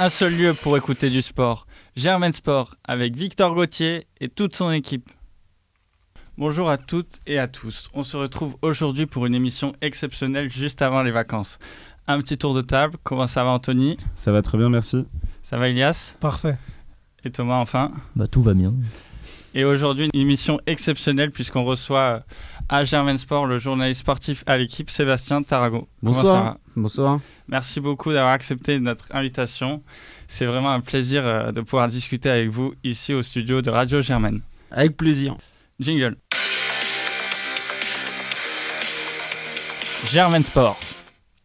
un seul lieu pour écouter du sport. Germain Sport avec Victor Gauthier et toute son équipe. Bonjour à toutes et à tous. On se retrouve aujourd'hui pour une émission exceptionnelle juste avant les vacances. Un petit tour de table. Comment ça va Anthony? Ça va très bien, merci. Ça va Elias? Parfait. Et Thomas enfin? Bah tout va bien. Et aujourd'hui, une émission exceptionnelle puisqu'on reçoit euh, à Germain Sport le journaliste sportif à l'équipe Sébastien Tarago. Bonsoir. Bonsoir. Merci beaucoup d'avoir accepté notre invitation. C'est vraiment un plaisir euh, de pouvoir discuter avec vous ici au studio de Radio Germaine. Avec plaisir. Jingle. Germain Sport.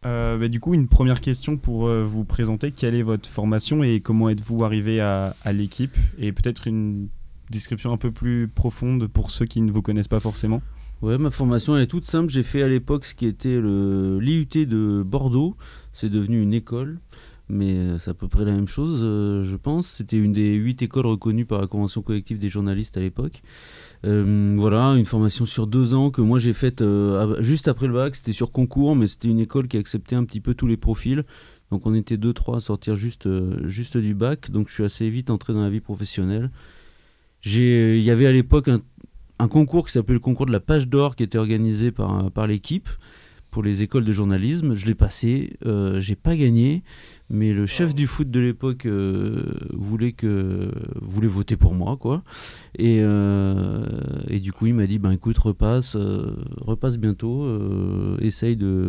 Euh, bah, du coup, une première question pour euh, vous présenter. Quelle est votre formation et comment êtes-vous arrivé à, à l'équipe? Et peut-être une description un peu plus profonde pour ceux qui ne vous connaissent pas forcément. Ouais, ma formation est toute simple. J'ai fait à l'époque ce qui était l'IUT de Bordeaux. C'est devenu une école, mais euh, c'est à peu près la même chose, euh, je pense. C'était une des huit écoles reconnues par la Convention collective des journalistes à l'époque. Euh, voilà, une formation sur deux ans que moi j'ai faite juste après le bac. C'était sur concours, mais c'était une école qui acceptait un petit peu tous les profils. Donc on était deux, trois à sortir juste, juste du bac. Donc je suis assez vite entré dans la vie professionnelle. J'ai- Il y avait à l'époque un, un concours qui s'appelait le concours de la page d'or qui était organisé par, par l'équipe pour les écoles de journalisme. Je l'ai passé, euh, j'ai pas gagné, mais le chef du foot de l'époque euh, voulait que voulait voter pour moi, quoi. Et, euh, et du coup, il m'a dit, ben écoute, repasse, euh, repasse bientôt, euh, essaye de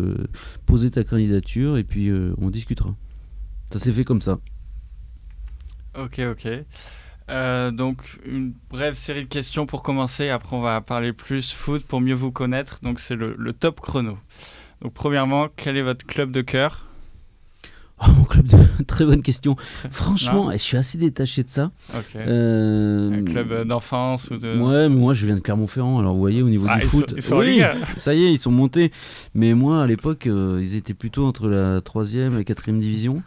poser ta candidature et puis euh, on discutera. Ça s'est fait comme ça. Ok, ok. Euh, donc, une brève série de questions pour commencer. Après, on va parler plus foot pour mieux vous connaître. Donc, c'est le, le top chrono. Donc, premièrement, quel est votre club de cœur? Oh, mon club de... Très bonne question. Franchement, je suis assez détaché de ça. Ok. Euh, Un club euh, d'enfance ou de. Ouais, mais moi je viens de Clermont-Ferrand, alors vous voyez au niveau Ah, du ils sont- foot. ils sont oui, ça y est, ils sont montés. Mais moi à l'époque, euh, ils étaient plutôt entre la 3 et la 4 division.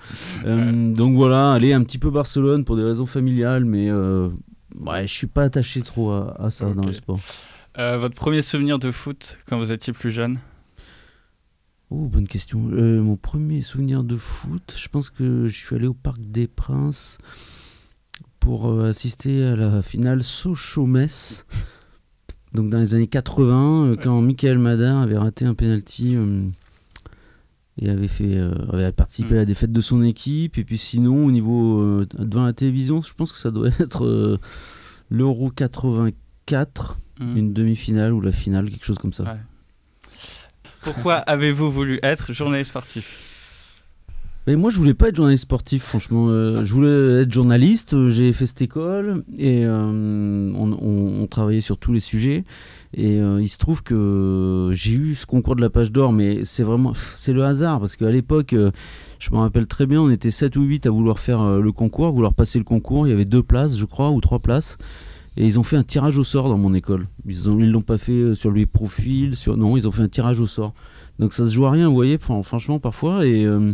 Euh, donc voilà, allez, un petit peu Barcelone pour des raisons familiales, mais ouais, je suis pas attaché trop à, à ça dans le sport. Votre premier souvenir de foot quand vous étiez plus jeune? Oh, bonne question. Euh, mon premier souvenir de foot, je pense que je suis allé au Parc des Princes pour euh, assister à la finale Sochaux-Metz. Donc dans les années 80, euh, quand Michael Madin avait raté un penalty et avait, fait, avait participé Mm. à la défaite de son équipe. Et puis sinon, au niveau devant la télévision, je pense que ça doit être l'Euro 84, Hmm. une demi-finale ou la finale, quelque chose comme ça. Ouais. Pourquoi avez-vous voulu être journaliste sportif Mais moi, je voulais pas être journaliste sportif, franchement. Euh, je voulais être journaliste. euh, J'ai fait cette école et euh, on, on- on travaillait sur tous les sujets. Et euh, il se trouve que j'ai eu ce concours de la page d'or, mais c'est vraiment c'est le hasard parce qu'à l'époque, je me rappelle très bien, on était 7 ou 8 à vouloir faire le concours, à vouloir passer le concours. Il y avait deux places, je crois, ou trois places. Et ils ont fait un tirage au sort dans mon école. Ils ils l'ont pas fait euh, sur les profils, sur non, ils ont fait un tirage au sort. Donc ça se joue à rien, vous voyez, fran- franchement parfois. Et euh,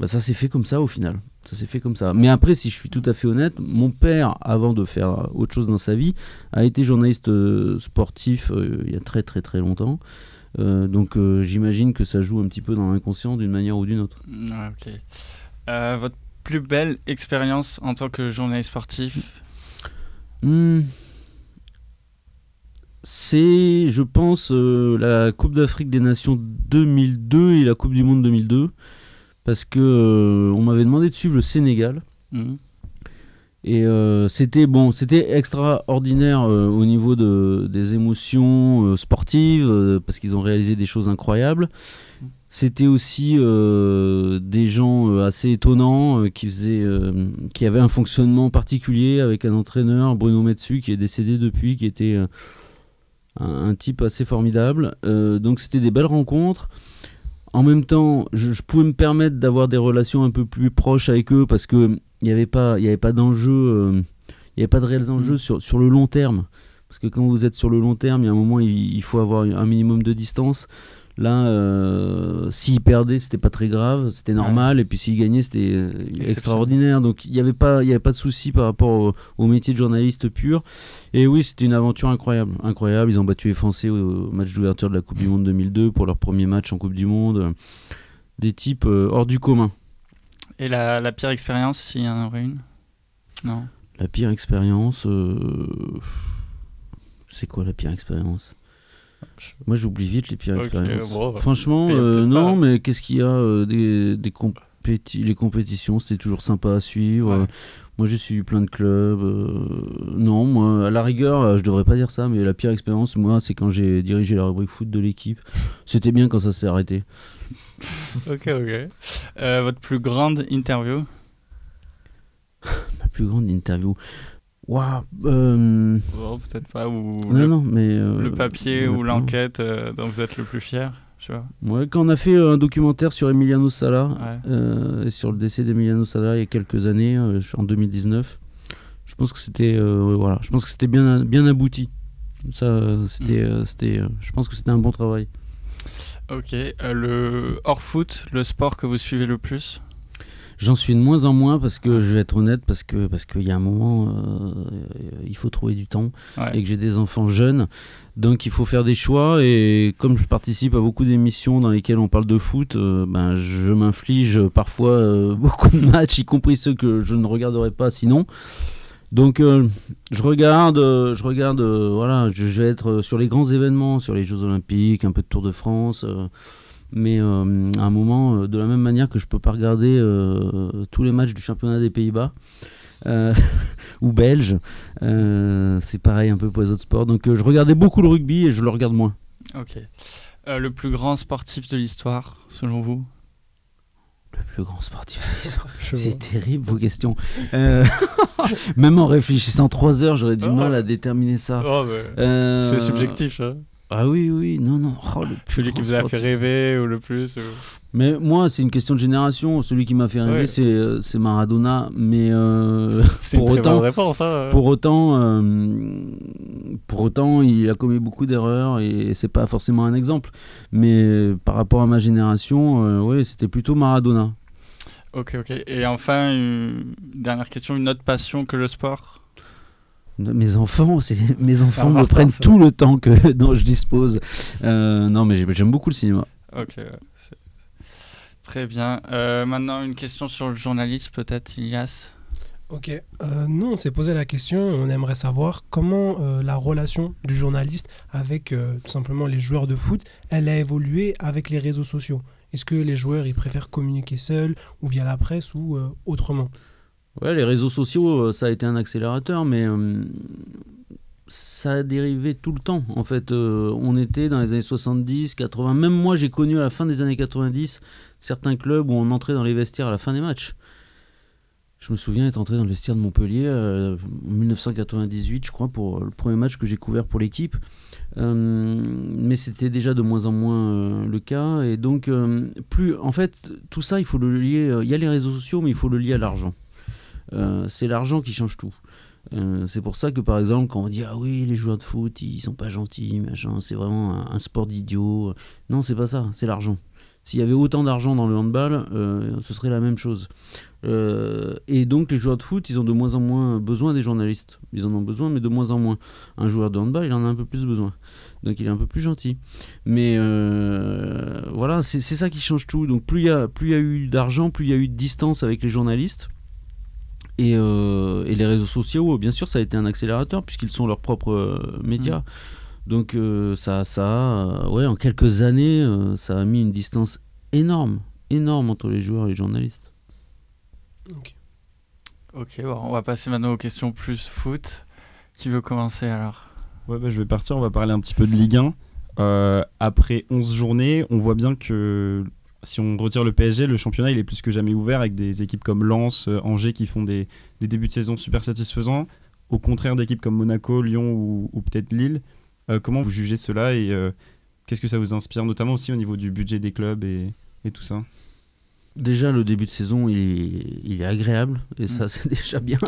bah, ça s'est fait comme ça au final. Ça s'est fait comme ça. Mais après, si je suis tout à fait honnête, mon père, avant de faire autre chose dans sa vie, a été journaliste euh, sportif il y a très très très longtemps. Donc j'imagine que ça joue un petit peu dans l'inconscient d'une manière ou d'une autre. Ah, votre plus belle expérience en tant que journaliste sportif Hmm. C'est, je pense, euh, la Coupe d'Afrique des Nations 2002 et la Coupe du Monde 2002. Parce que euh, on m'avait demandé de suivre le Sénégal. Mhm. Et euh, c'était bon, c'était extraordinaire au niveau de, des émotions sportives parce qu'ils ont réalisé des choses incroyables. C'était aussi euh, des gens euh, assez étonnants euh, qui faisaient, qui avaient un fonctionnement particulier avec un entraîneur Bruno Metsu qui est décédé depuis, qui était un, un type assez formidable. Donc c'était des belles rencontres. En même temps, je, je pouvais me permettre d'avoir des relations un peu plus proches avec eux parce que il n'y avait pas, y avait pas d'enjeu, il n'y avait pas de réels enjeux sur, sur le long terme. Parce que quand vous êtes sur le long terme, il y a un moment, il, il faut avoir un minimum de distance. Là, euh, s'il perdait, c'était pas très grave, c'était normal. Et puis s'il gagnait, c'était euh, extraordinaire. Donc il n'y avait pas, il y avait pas de souci par rapport au, au métier de journaliste pur. Et oui, c'était une aventure incroyable, incroyable. Ils ont battu les Français au, au match d'ouverture de la Coupe du Monde 2002 pour leur premier match en Coupe du Monde. Des types euh, hors du commun. Et la, la pire expérience, s'il y en aurait une? Non. La pire expérience. euh, C'est quoi la pire expérience? Moi, j'oublie vite les pires expériences. bon, bah, Franchement, euh, non, mais qu'est-ce qu'il y a euh, des, des compéti- Les compétitions, c'était toujours sympa à suivre. Ouais. Moi, j'ai suivi plein de clubs. euh, Non, moi, à la rigueur, euh, je devrais pas dire ça, mais la pire expérience, moi, c'est quand j'ai dirigé la rubrique foot de l'équipe. C'était bien quand ça s'est arrêté. Ok, ok. Euh, votre plus grande interview? Ma plus grande interview. Waouh euh, Bon, peut-être pas. Ou Non, le, non, mais. euh, le papier ou l'enquête euh, dont vous êtes le plus fier. Ouais, quand on a fait un documentaire sur Emiliano Sala, Ouais. euh, et sur le décès d'Emiliano Sala il y a quelques années, euh, en 2019, je pense que c'était euh, voilà, je pense que c'était bien bien abouti. Ça, euh, c'était, Mm. euh, c'était, euh, je pense que c'était un bon travail. Ok. euh, le hors foot, le sport que vous suivez le plus? J'en suis de moins en moins parce que je vais être honnête parce que parce qu'il y a un moment euh, il faut trouver du temps Ouais. et que j'ai des enfants jeunes donc il faut faire des choix et comme je participe à beaucoup d'émissions dans lesquelles on parle de foot euh, ben je m'inflige parfois euh, beaucoup de matchs y compris ceux que je ne regarderai pas sinon donc je regarde je regarde voilà je, vais être sur les grands événements sur les Jeux Olympiques un peu de Tour de France mais euh, à un moment, euh, de la même manière que je peux pas regarder euh, tous les matchs du championnat des Pays-Bas euh, ou belges, euh, c'est pareil un peu pour les autres sports. Donc euh, je regardais beaucoup le rugby et je le regarde moins. Ok. Euh, le plus grand sportif de l'histoire, selon vous? Le plus grand sportif de l'histoire. C'est terrible vos questions. Euh, même en réfléchissant trois heures, j'aurais du Oh. mal à déterminer ça. Oh, Euh, C'est subjectif. hein. Ah oui, oui, non, non. Oh, le plus Celui qui vous a fait rêver ou le plus ou- Mais moi, c'est une question de génération. Celui qui m'a fait rêver, Ouais. c'est euh, c'est Maradona. Mais euh, une pour très autant, bonne réponse. Hein. Pour autant, euh, pour autant, il a commis beaucoup d'erreurs et c'est pas forcément un exemple. Mais euh, par rapport à ma génération, euh, ouais, c'était plutôt Maradona. Ok, ok. Et enfin, une dernière question, une autre passion que le sport? Mes enfants, c'est mes enfants me prennent ça. tout le temps que dont je dispose. Euh, non, mais j'ai- j'aime beaucoup le cinéma. Ok, très bien. Euh, maintenant, une question sur le journalisme, peut-être, Ilias? Ok. Euh, nous, on s'est posé la question, on aimerait savoir comment euh, la relation du journaliste avec euh, tout simplement les joueurs de foot, elle a évolué avec les réseaux sociaux. Est-ce que les joueurs, ils préfèrent communiquer seuls ou via la presse ou euh, autrement? Ouais, les réseaux sociaux, euh, ça a été un accélérateur, mais euh, ça a dérivé tout le temps. En fait, euh, on était dans les années 70, 80. Même moi, j'ai connu à la fin des années 90 certains clubs où on entrait dans les vestiaires à la fin des matchs. Je me souviens être entré dans le vestiaire de Montpellier en 1998, je crois, pour le premier match que j'ai couvert pour l'équipe. Mais c'était déjà de moins en moins le cas. Et donc, plus, en fait, tout ça, il faut le lier. Il y a les réseaux sociaux, mais il faut le lier à l'argent. Euh, c'est l'argent qui change tout. Euh, c'est pour ça que par exemple quand on dit ah oui les joueurs de foot ils sont pas gentils machin c'est vraiment un, sport d'idiot. Non c'est pas ça c'est l'argent. S'il y avait autant d'argent dans le handball euh, ce serait la même chose. Et donc les joueurs de foot ils ont de moins en moins besoin des journalistes. Ils en ont besoin mais de moins en moins. Un joueur de handball il en a un peu plus besoin. Donc il est un peu plus gentil. Mais voilà c'est ça qui change tout. Donc plus il y a plus il y a eu d'argent plus il y a eu de distance avec les journalistes et, euh, et les réseaux sociaux, bien sûr, ça a été un accélérateur puisqu'ils sont leurs propres euh, médias. Donc euh, ça, ça, a, euh, ouais, en quelques années, euh, ça a mis une distance énorme, énorme entre les joueurs et les journalistes. Ok. Ok, bon, on va passer maintenant aux questions plus foot. Qui veut commencer alors? Ouais, bah, je vais partir, on va parler un petit peu de Ligue 1. Euh, après 11 journées, on voit bien que si on retire le PSG, le championnat il est plus que jamais ouvert avec des équipes comme Lens, euh, Angers qui font des, des débuts de saison super satisfaisants, au contraire d'équipes comme Monaco, Lyon ou, ou peut-être Lille. Euh, comment vous jugez cela et euh, qu'est-ce que ça vous inspire, notamment aussi au niveau du budget des clubs et, et tout ça? Déjà, le début de saison, il est, il est agréable et ça, Mm. c'est déjà bien.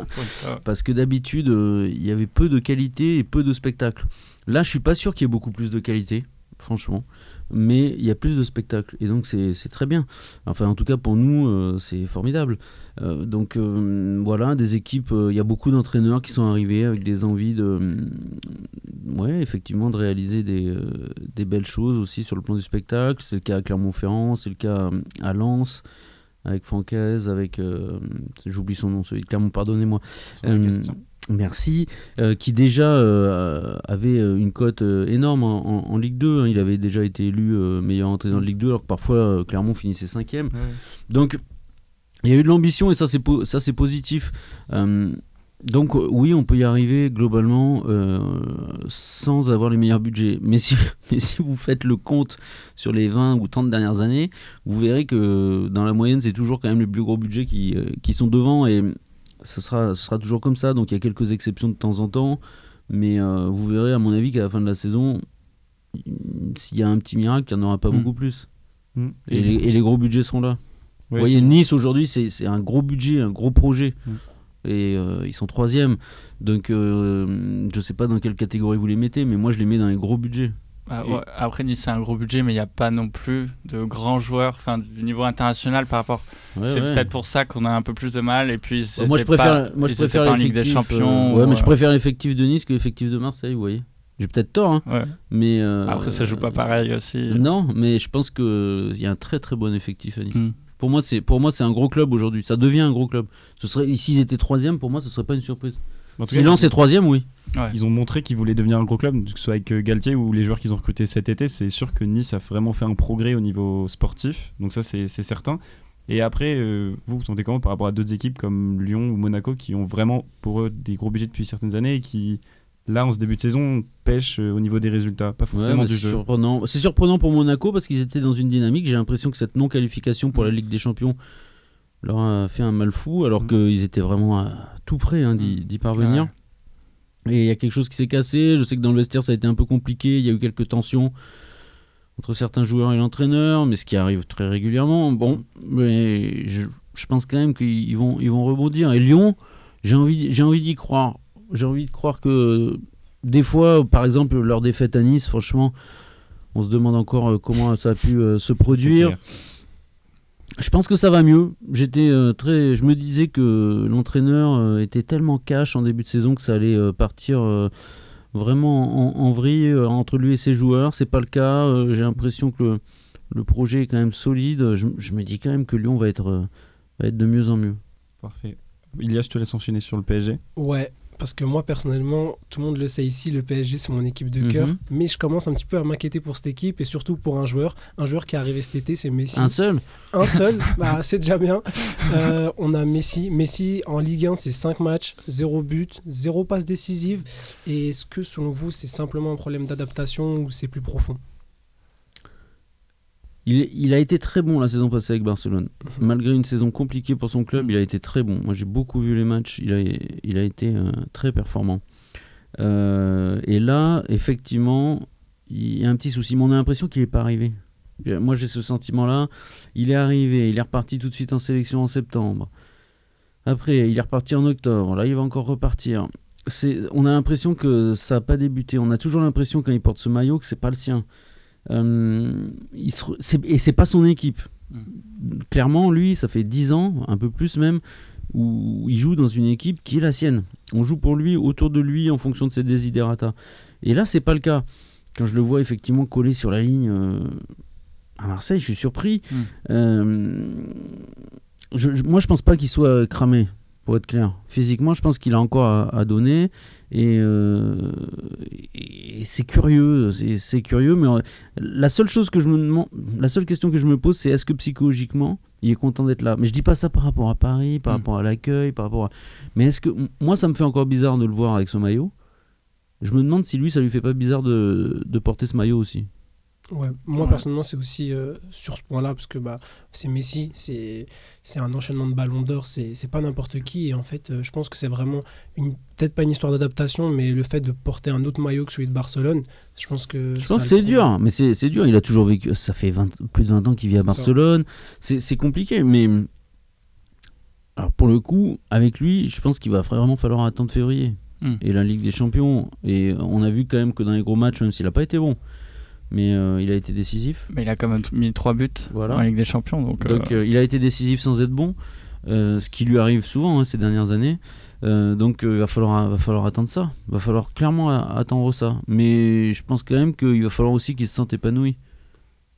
Parce que d'habitude, euh, il y avait peu de qualité et peu de spectacles. Là, je suis pas sûr qu'il y ait beaucoup plus de qualité, franchement. Mais il y a plus de spectacles. Et donc, c'est très bien. Enfin, en tout cas, pour nous, euh, c'est formidable. Euh, donc, euh, voilà, des équipes. Il y a beaucoup d'entraîneurs qui sont arrivés avec des envies de. euh, ouais, effectivement, de réaliser des, des belles choses aussi sur le plan du spectacle. C'est le cas à Clermont-Ferrand, c'est le cas euh, à Lens. avec Francaise, avec. euh, J'oublie son nom, celui de Clermont, pardonnez-moi. Euh. Merci. Euh, qui déjà euh, avait euh, une cote euh, énorme en, en- en Ligue 2. hein. Il avait déjà été élu meilleur entraîneur de Ligue 2, alors que parfois Clermont finissait cinquième. Ouais. Donc, il y a eu de l'ambition et ça, c'est po- positif. Donc, oui, on peut y arriver globalement sans avoir les meilleurs budgets. Mais si, mais si vous faites le compte sur les 20 ou 30 dernières années, vous verrez que dans la moyenne, c'est toujours quand même les plus gros budgets qui, qui sont devant et ce sera, ce sera toujours comme ça. Donc, il y a quelques exceptions de temps en temps. Mais euh, vous verrez, à mon avis, qu'à la fin de la saison, s'il y a un petit miracle, il n'y en aura pas Mm. beaucoup plus. Mm. Et, les, et les gros budgets seront là. Ouais, Vous voyez, Nice aujourd'hui, c'est un gros budget, un gros projet. Mm. Et euh, ils sont troisième. Donc, euh, je sais pas dans quelle catégorie vous les mettez, mais moi, je les mets dans les gros budgets. Ah, ouais, Après, Nice, c'est un gros budget, mais il n'y a pas non plus de grands joueurs enfin, du niveau international par rapport. Ouais, c'est ouais. peut-être pour ça qu'on a un peu plus de mal. Et puis, moi, je préfère, pas, moi, je préfère Ligue des l'effectif, Champions. euh, ouais, ou, mais je euh, préfère l'effectif de Nice que l'effectif de Marseille, vous voyez. J'ai peut-être tort, hein, mais. euh, Après, ça joue pas pareil aussi. Non, mais je pense qu'il y a un très très bon effectif à Nice. Mm. Pour moi, c'est pour moi c'est un gros club aujourd'hui. Ça devient un gros club. Ce serait s'ils étaient troisième, pour moi, ce serait pas une surprise. En tout Si cas, Lens est troisième, oui. Ouais. Ils ont montré qu'ils voulaient devenir un gros club, que ce soit avec euh, Galtier ou les joueurs qu'ils ont recrutés cet été. C'est sûr que Nice a vraiment fait un progrès au niveau sportif, donc ça c'est certain. Et après, euh, vous vous sentez comment par rapport à d'autres équipes comme Lyon ou Monaco qui ont vraiment pour eux des gros budgets depuis certaines années et qui, là en ce début de saison, pêchent euh, au niveau des résultats, pas forcément du c'est jeu. surprenant. C'est surprenant pour Monaco parce qu'ils étaient dans une dynamique. J'ai l'impression que cette non-qualification pour la Ligue des Champions leur a fait un mal fou, alors Mm. qu'ils étaient vraiment à tout près hein, d'y d'y parvenir. Et il y a quelque chose qui s'est cassé. Je sais que dans le vestiaire, ça a été un peu compliqué. Il y a eu quelques tensions entre certains joueurs et l'entraîneur, mais ce qui arrive très régulièrement. Bon, mais je, je pense quand même qu'ils vont, ils vont rebondir. Et Lyon, j'ai envie, j'ai envie d'y croire. J'ai envie de croire que des fois, par exemple, leur défaite à Nice, franchement, on se demande encore euh, comment ça a pu euh, se produire. Je pense que ça va mieux. J'étais euh, très, je me disais que l'entraîneur euh, était tellement cash en début de saison que ça allait euh, partir euh, vraiment en, en vrille euh, entre lui et ses joueurs. C'est pas le cas. Euh, J'ai l'impression que le, le projet est quand même solide. Je, je me dis quand même que Lyon va être, euh, va être de mieux en mieux. Parfait. Ilias, je te laisse enchaîner sur le PSG. Ouais, parce que moi personnellement, tout le monde le sait ici, le PSG c'est mon équipe de Mhm. cœur, mais je commence un petit peu à m'inquiéter pour cette équipe et surtout pour un joueur, un joueur qui est arrivé cet été, c'est Messi. Un seul. Un seul, bah, c'est déjà bien. Euh, on a Messi. Messi en Ligue 1, c'est 5 matchs, 0 but, 0 passe décisive. Et est-ce que selon vous, c'est simplement un problème d'adaptation ou c'est plus profond? Il, a été très bon la saison passée avec Barcelone. Malgré une saison compliquée pour son club, il a été très bon. Moi, j'ai beaucoup vu les matchs. Il a, il a été euh, très performant. Euh, et là, effectivement, il y a un petit souci. Mais on a l'impression qu'il n'est pas arrivé. Moi, j'ai ce sentiment-là. Il est arrivé. Il est reparti tout de suite en sélection en septembre. Après, il est reparti en octobre. Là, il va encore repartir. On a l'impression que ça n'a pas débuté. On a toujours l'impression quand il porte ce maillot que c'est pas le sien. Euh, il se et c'est pas son équipe. Clairement, lui, ça fait 10 ans, un peu plus même, où il joue dans une équipe qui est la sienne. On joue pour lui, autour de lui, en fonction de ses desiderata. Et là, c'est pas le cas. Quand je le vois effectivement collé sur la ligne euh, à Marseille, je suis surpris. Mm. Euh, je- je- moi, je pense pas qu'il soit cramé, pour être clair. Physiquement, je pense qu'il a encore à, à donner. Et, euh, et c'est curieux, c'est curieux. Mais euh, la seule chose que je me demande, la seule question que je me pose, c'est est-ce que psychologiquement, il est content d'être là? Mais je dis pas ça par rapport à Paris, par Mm. rapport à l'accueil, par rapport à. Mais est-ce que moi, ça me fait encore bizarre de le voir avec ce maillot. Je me demande si lui, ça lui fait pas bizarre de, de porter ce maillot aussi. Ouais, moi Ouais. personnellement, c'est aussi euh, sur ce point-là, parce que bah, c'est Messi, c'est c'est un enchaînement de ballons d'or, c'est c'est pas n'importe qui. Et en fait, euh, je pense que c'est vraiment, une- peut-être pas une histoire d'adaptation, mais le fait de porter un autre maillot que celui de Barcelone, je pense que. Je pense que c'est dur, mais c'est c'est dur. Il a toujours vécu. Ça fait 20 plus de 20 ans qu'il vit à. Barcelone. C'est c'est compliqué, mais. Alors pour le coup, avec lui, je pense qu'il va vraiment falloir attendre février. Mm. Et la Ligue des Champions. Et on a vu quand même que dans les gros matchs, même s'il n'a pas été bon, mais euh, il a été décisif. Mais il a quand même mis 3 buts Voilà. en Ligue des Champions. Donc, Donc euh, euh, il a été décisif sans être bon, euh, ce qui lui arrive souvent hein, ces dernières années. Euh, donc euh, il va falloir, va falloir attendre ça. Il va falloir clairement attendre ça. Mais je pense quand même qu'il va falloir aussi qu'il se sente épanoui.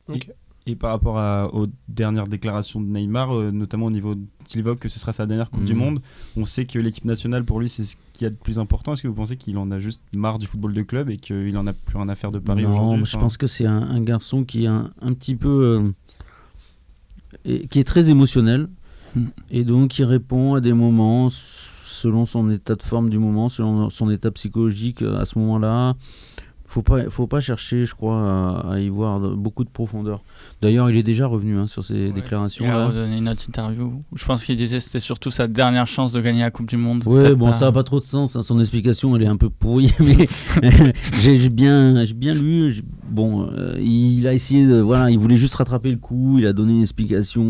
Ok. Et par rapport à- aux dernières déclarations de Neymar, euh, notamment au niveau qu'il évoque que ce sera sa dernière Coupe du Mhm. Monde, on sait que l'équipe nationale pour lui c'est ce qu'il y a de plus important. Est-ce que vous pensez qu'il en a juste marre du football de club et qu'il en a plus rien à faire de Paris aujourd'hui je Enfin, pense que c'est un, un garçon qui est un, un petit peu. euh, et- qui est très émotionnel. Hmm. Et donc qui répond à des moments selon son état de forme du moment, selon son état psychologique euh, à ce moment-là. Faut pas, faut pas chercher, je crois, à, à y voir beaucoup de profondeur. D'ailleurs, il est déjà revenu hein, sur ces Il a redonné une autre interview je pense qu'il disait que c'était surtout sa dernière chance de gagner la Coupe du Monde. Peut-être bon, ça n'a pas trop de sens. hein. Son explication, elle est un peu pourrie, mais j'ai bien, bien lu. Bon, euh, il a essayé de, voilà, il voulait juste rattraper le coup. Il a donné une explication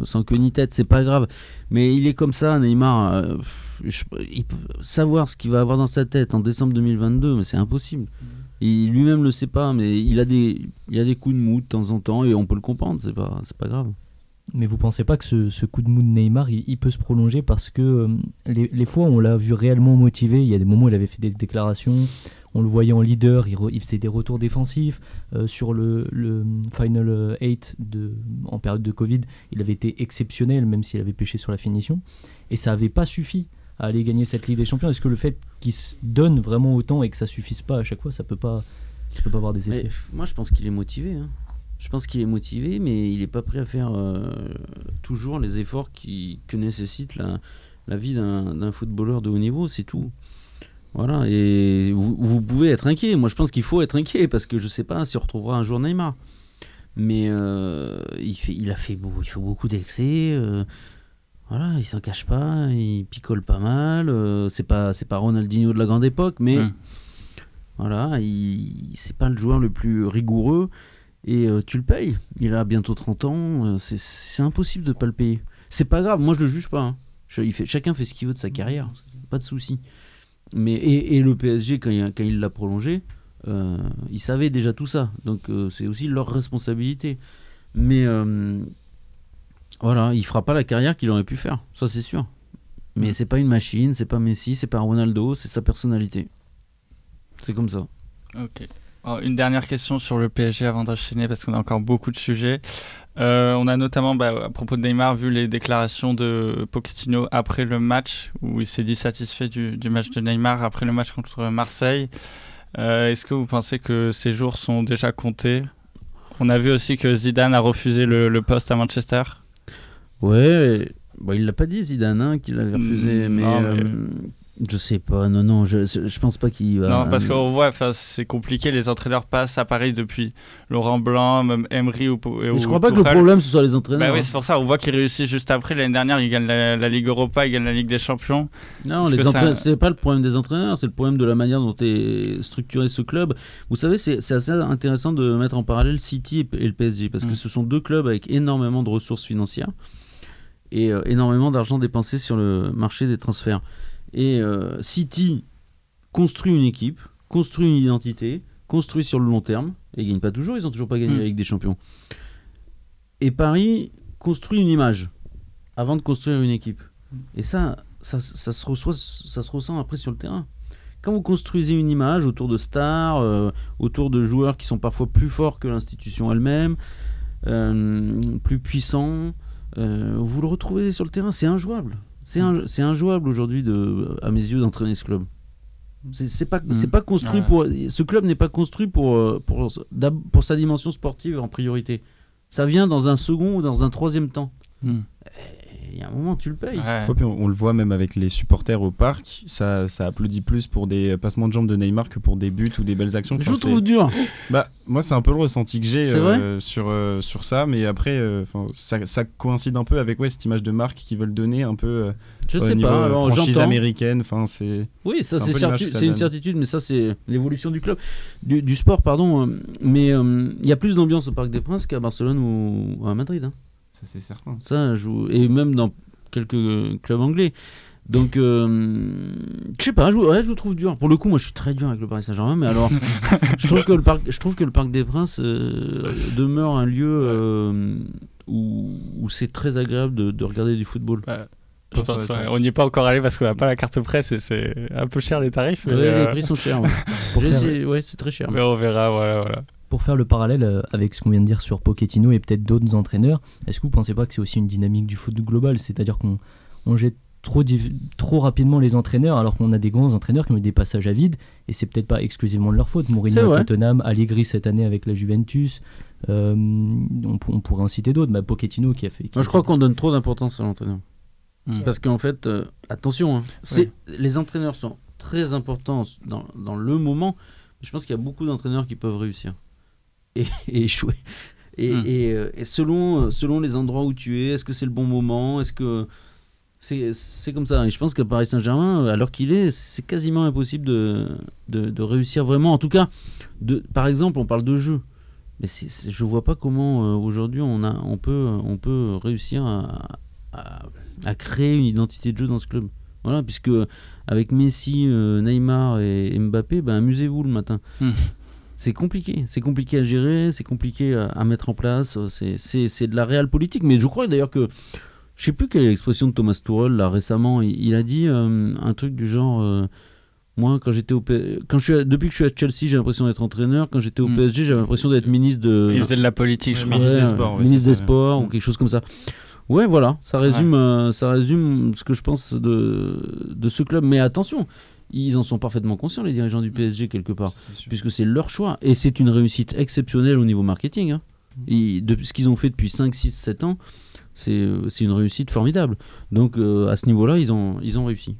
euh, sans queue ni tête. C'est pas grave, mais il est comme ça, Neymar. euh, pff, je- il peut savoir ce qu'il va avoir dans sa tête en décembre 2022, mais c'est impossible. Il lui-même le sait pas, mais il a des, il a des coups de mou de temps en temps et on peut le comprendre. C'est pas, c'est pas grave. Mais vous pensez pas que ce, ce coup de mou de Neymar, il, peut se prolonger parce que euh, les, les fois où on l'a vu réellement motivé, il y a des moments où il avait fait des déclarations, on le voyait en leader, il, faisait des retours défensifs. euh, sur le, le Final 8 de, en période de Covid, il avait été exceptionnel, même s'il avait pêché sur la finition. Et ça n'avait pas suffi à aller gagner cette Ligue des Champions. Est-ce que le fait qu'il se donne vraiment autant et que ça suffise pas à chaque fois, ça peut pas, ça peut pas avoir des effets moi, je pense qu'il est motivé. hein. Je pense qu'il est motivé, mais il n'est pas prêt à faire euh, toujours les efforts qui, que nécessite la, la vie d'un footballeur de haut niveau, c'est tout. Voilà, et vous, vous pouvez être inquiet. Moi, je pense qu'il faut être inquiet parce que je sais pas si on retrouvera un jour Neymar. Mais euh, il, fait, il a fait, beau, il fait beaucoup d'excès. euh, voilà, il s'en cache pas, il picole pas mal. euh, c'est pas, c'est pas Ronaldinho de la grande époque, mais Mm. voilà, il, c'est pas le joueur le plus rigoureux et euh, tu le payes. Il a bientôt 30 ans, euh, c'est, impossible de pas le payer. C'est pas grave, moi je le juge pas. hein. Je- il fait, chacun fait ce qu'il veut de sa carrière, pas de souci. Mais et, et le PSG quand il, quand il l'a prolongé, euh, il savait déjà tout ça, donc euh, c'est aussi leur responsabilité. Mais voilà, il fera pas la carrière qu'il aurait pu faire, ça c'est sûr. Mais c'est pas une machine, c'est pas Messi, c'est pas Ronaldo, c'est sa personnalité. C'est comme ça. Ok. Alors, une dernière question sur le PSG avant d'enchaîner parce qu'on a encore beaucoup de sujets. Euh, on a notamment, bah, à propos de Neymar, vu les déclarations de Pochettino après le match, où il s'est dit satisfait du, du match de Neymar après le match contre Marseille. Euh, Est-ce que vous pensez que ces jours sont déjà comptés? On a vu aussi que Zidane a refusé le, le poste à Manchester. Ouais, bah, il l'a pas dit Zidane hein, qu'il avait refusé, Mm, mais, non, mais- euh, je sais pas, non, non, je, je pense pas qu'il va. non, parce qu'on voit, c'est compliqué. Les entraîneurs passent à Paris depuis Laurent Blanc, même Emery ou, ou Mais je crois pas que le problème ce soit les entraîneurs. Bah oui, hein. c'est pour ça. On voit qu'il réussit juste après. L'année dernière, il gagne la, la Ligue Europa, il gagne la Ligue des Champions. Non, les ça- entraîneurs, c'est pas le problème des entraîneurs, c'est le problème de la manière dont est structuré ce club. Vous savez, c'est assez intéressant de mettre en parallèle City et, et le PSG parce que Mm. ce sont deux clubs avec énormément de ressources financières et euh, énormément d'argent dépensé sur le marché des transferts. Et euh, City construit une équipe, construit une identité, construit sur le long terme et ils gagnent pas toujours, ils ont toujours pas gagné Mm. la Ligue des Champions. Et Paris construit une image avant de construire une équipe. Et ça, ça, ça se reçoit, ça se ressent après sur le terrain. Quand vous construisez une image autour de stars, euh, autour de joueurs qui sont parfois plus forts que l'institution elle-même, euh, plus puissants, euh, vous le retrouvez sur le terrain. C'est injouable. C'est c'est injouable aujourd'hui, à mes yeux, d'entraîner ce club. C'est pas, c'est Mm. pas construit Ouais. pour. Ce club n'est pas construit pour, euh, pour, pour sa dimension sportive en priorité. Ça vient dans un second ou dans un troisième temps. Hmm. Il y a un moment, tu le payes. Ouais. Ouais, puis on, on le voit même avec les supporters au parc, ça, ça applaudit plus pour des passements de jambes de Neymar que pour des buts ou des belles actions. Je Enfin, trouve dur. Bah, moi, c'est un peu le ressenti que j'ai euh, sur, euh, sur ça, mais après, euh, ça, ça coïncide un peu avec ouais, cette image de marque qu'ils veulent donner un peu euh, Je sais niveau pas. Alors, franchise américaine. Enfin, c'est Oui, ça C'est un une certitude, mais ça c'est l'évolution du club, du, du sport, pardon. Mais euh, il y a plus d'ambiance au Parc des Princes qu'à Barcelone ou, ou à Madrid. hein. Ça, c'est certain. Ça, je vous- et même dans quelques clubs anglais. Donc, euh, je sais pas, je, ouais, je vous trouve dur. Pour le coup, moi, je suis très dur avec le Paris Saint-Germain, mais alors, je trouve que le parc, je trouve que le Parc des Princes euh, demeure un lieu euh, où, où c'est très agréable de, de regarder du football. Je Ça, pense, ça, ouais. ça. On n'y est pas encore allé parce qu'on n'a pas la carte presse et c'est un peu cher les tarifs. Mais, Ouais, euh, Les prix sont chers. ouais, c'est très cher. mais on verra. Voilà, voilà. Pour faire le parallèle euh, avec ce qu'on vient de dire sur Pochettino et peut-être d'autres entraîneurs, est-ce que vous pensez pas que c'est aussi une dynamique du foot global? C'est-à-dire qu'on on jette trop, trop rapidement les entraîneurs alors qu'on a des grands entraîneurs qui ont eu des passages à vide et c'est peut-être pas exclusivement de leur faute. Mourinho à. Tottenham, Allegri cette année avec la Juventus, euh, on, pour- on pourrait en citer d'autres. Bah, Pochettino qui a fait. qui Moi, je crois fait- qu'on donne trop d'importance à l'entraîneur. Hmm. Parce qu'en fait, euh, attention, hein, les entraîneurs sont très importants dans, dans le moment. Je pense qu'il y a beaucoup d'entraîneurs qui peuvent réussir et, et échouer. Et, Hmm. et, euh, et selon, euh, selon les endroits où tu es, est-ce que c'est le bon moment Est-ce que. C'est, comme ça. Et je pense qu'à Paris Saint-Germain, l'heure qu'il est, c'est quasiment impossible de, de, de réussir vraiment. En tout cas, de, par exemple, on parle de jeu. Mais c'est, c'est- je vois pas comment euh, aujourd'hui on, a, on, peut, on peut réussir à, à, à créer une identité de jeu dans ce club. Voilà, puisque avec Messi, euh, Neymar et Mbappé, ben, amusez-vous le matin. Hmm. C'est compliqué, c'est compliqué à gérer, c'est compliqué à, à mettre en place, c'est- c'est c'est de la réelle politique. Mais je crois d'ailleurs que, je sais plus quelle est l'expression de Thomas Tuchel là récemment, il, il a dit euh, un truc du genre, euh, moi quand j'étais au P- quand je suis à- depuis que je suis à Chelsea, j'ai l'impression d'être entraîneur, quand j'étais au Hmm. PSG, j'avais l'impression d'être ministre de, Il faisait de la politique, je crois. ministre des Sports, ouais, ministre des Sports ou quelque chose comme ça. Ouais, voilà, ça résume, euh, ça résume ce que je pense de, de ce club. Mais attention, ils en sont parfaitement conscients, les dirigeants du PSG, quelque part, Ça, puisque c'est leur choix. Et c'est une réussite exceptionnelle au niveau marketing. hein. Et depuis, ce qu'ils ont fait depuis 5, 6, 7 ans, c'est euh, c'est une réussite formidable. Donc euh, à ce niveau-là, ils ont, ils ont réussi.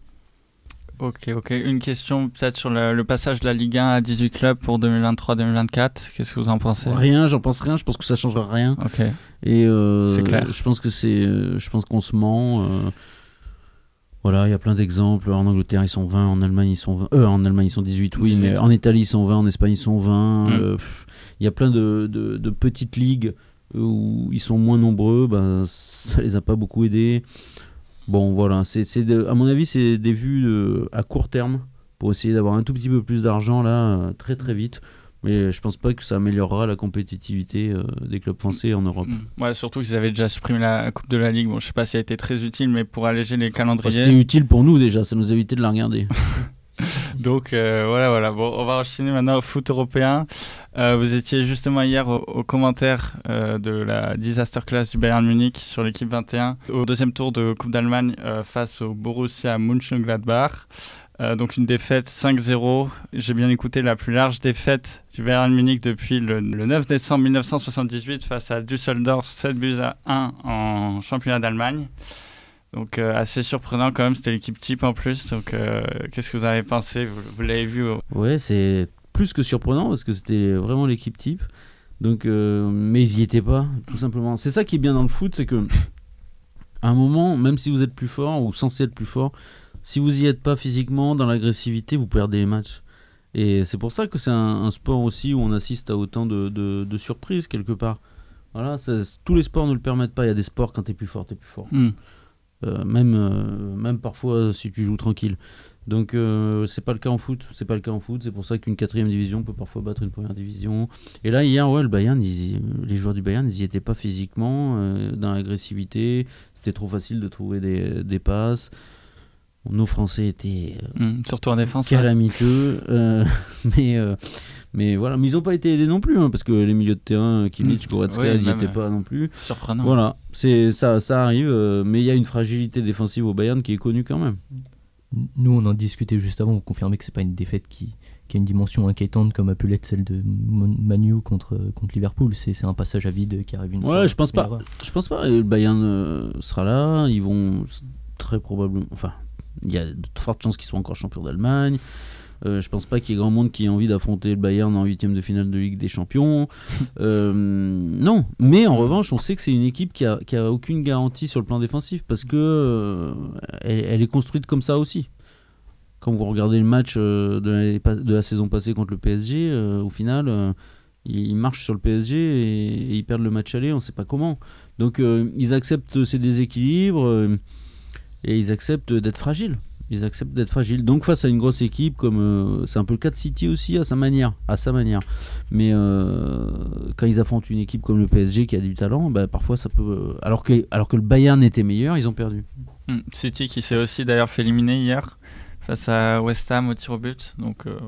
Ok, ok. Une question peut-être sur le, le passage de la Ligue 1 à 18 clubs pour 2023-2024. Qu'est-ce que vous en pensez? Rien, j'en pense rien, je pense que ça changera rien. Ok. Et euh, C'est clair. Je pense que c'est, euh, je pense qu'on se ment. euh, voilà, il y a plein d'exemples. En Angleterre, ils sont 20, en Allemagne, ils sont 20. euh, en Allemagne, ils sont 18, oui, 18. mais en Italie, ils sont 20, en Espagne, ils sont 20. Mm. euh, Il y a plein de, de- de petites ligues où ils sont moins nombreux. Ben, ça les a pas beaucoup aidés. Bon, voilà, c'est, à mon avis, c'est des vues à court terme pour essayer d'avoir un tout petit peu plus d'argent là, euh, très très vite. Mais je pense pas que ça améliorera la compétitivité euh, des clubs français en Europe. Mm. Ouais, surtout qu'ils avaient déjà supprimé la Coupe de la Ligue. Bon, je sais pas si elle a été très utile, mais pour alléger les Bah, calendriers. C'était utile pour nous déjà, ça nous évité de la regarder. Donc euh, voilà, voilà. Bon, on va enchaîner maintenant au foot européen. Euh, vous étiez justement hier au, au commentaire euh, de la disaster class du Bayern Munich sur l'équipe 21 au deuxième tour de Coupe d'Allemagne face au Borussia Mönchengladbach. Euh, donc une défaite 5-0. J'ai bien écouté la plus large défaite du Bayern Munich depuis le, le 9 décembre 1978 face à Düsseldorf 7 buts à 1 en championnat d'Allemagne. Donc euh, assez surprenant quand même, c'était l'équipe type en plus. Donc euh, qu'est-ce que vous avez pensé? Vous, l'avez vu Ouais, c'est plus que surprenant parce que c'était vraiment l'équipe type. Donc, mais ils y étaient pas, tout simplement. C'est ça qui est bien dans le foot, c'est que à un moment, même si vous êtes plus fort ou censé être plus fort, si vous y êtes pas physiquement, dans l'agressivité, vous perdez les matchs. Et c'est pour ça que c'est un, un sport aussi où on assiste à autant de, de- de surprises quelque part. Voilà, ça- tous les sports ne le permettent pas. Il y a des sports quand t'es plus fort, t'es plus fort. Hmm. Euh, même, euh, même parfois si tu joues tranquille. Donc euh, c'est pas le cas en foot, c'est pas le cas en foot, c'est pour ça qu'une quatrième division peut parfois battre une première division. Et là hier ouais le Bayern, ils les joueurs du Bayern ils y étaient pas physiquement, euh, dans l'agressivité, c'était trop facile de trouver des, des passes. Nos Français étaient euh, Hmm. Surtout en défense. ouais. calamiteux, euh, mais euh, mais voilà, mais ils ont pas été aidés non plus hein, parce que les milieux de terrain, Kimmich, Mm. Goretzka, Oui, ils y même, étaient pas non plus. Surprenant. Voilà, c'est ça, ça arrive, euh, mais il y a une fragilité défensive au Bayern qui est connue quand même. Nous, on en discutait juste avant, vous confirmez que c'est pas une défaite qui, qui a une dimension inquiétante comme a pu l'être celle de Manu contre, contre Liverpool. C'est c'est un passage à vide qui arrive une Ouais, fois. je pense pas. Je pense pas. Le Bayern sera là. Ils vont très probablement. Enfin, il y a de fortes chances qu'ils soient encore champions d'Allemagne. Euh, je pense pas qu'il y ait grand monde qui ait envie d'affronter le Bayern en huitième de finale de Ligue des Champions. Euh, non, mais en revanche, on sait que c'est une équipe qui a, qui a aucune garantie sur le plan défensif parce que euh, elle, elle est construite comme ça aussi. Quand vous regardez le match euh, de, la saison passée contre le PSG, au final, ils, marchent sur le PSG et, et ils perdent le match aller, on ne sait pas comment. Donc ils acceptent ces déséquilibres et ils acceptent d'être fragiles. Ils acceptent d'être fragiles. Donc face à une grosse équipe, comme euh, c'est un peu le cas de City aussi à sa manière, à sa manière. Mais euh, quand ils affrontent une équipe comme le PSG qui a du talent, bah, parfois ça peut. Alors que alors que le Bayern était meilleur, ils ont perdu. Hmm. City qui s'est aussi d'ailleurs fait éliminer hier face à West Ham au tir au but. Donc euh,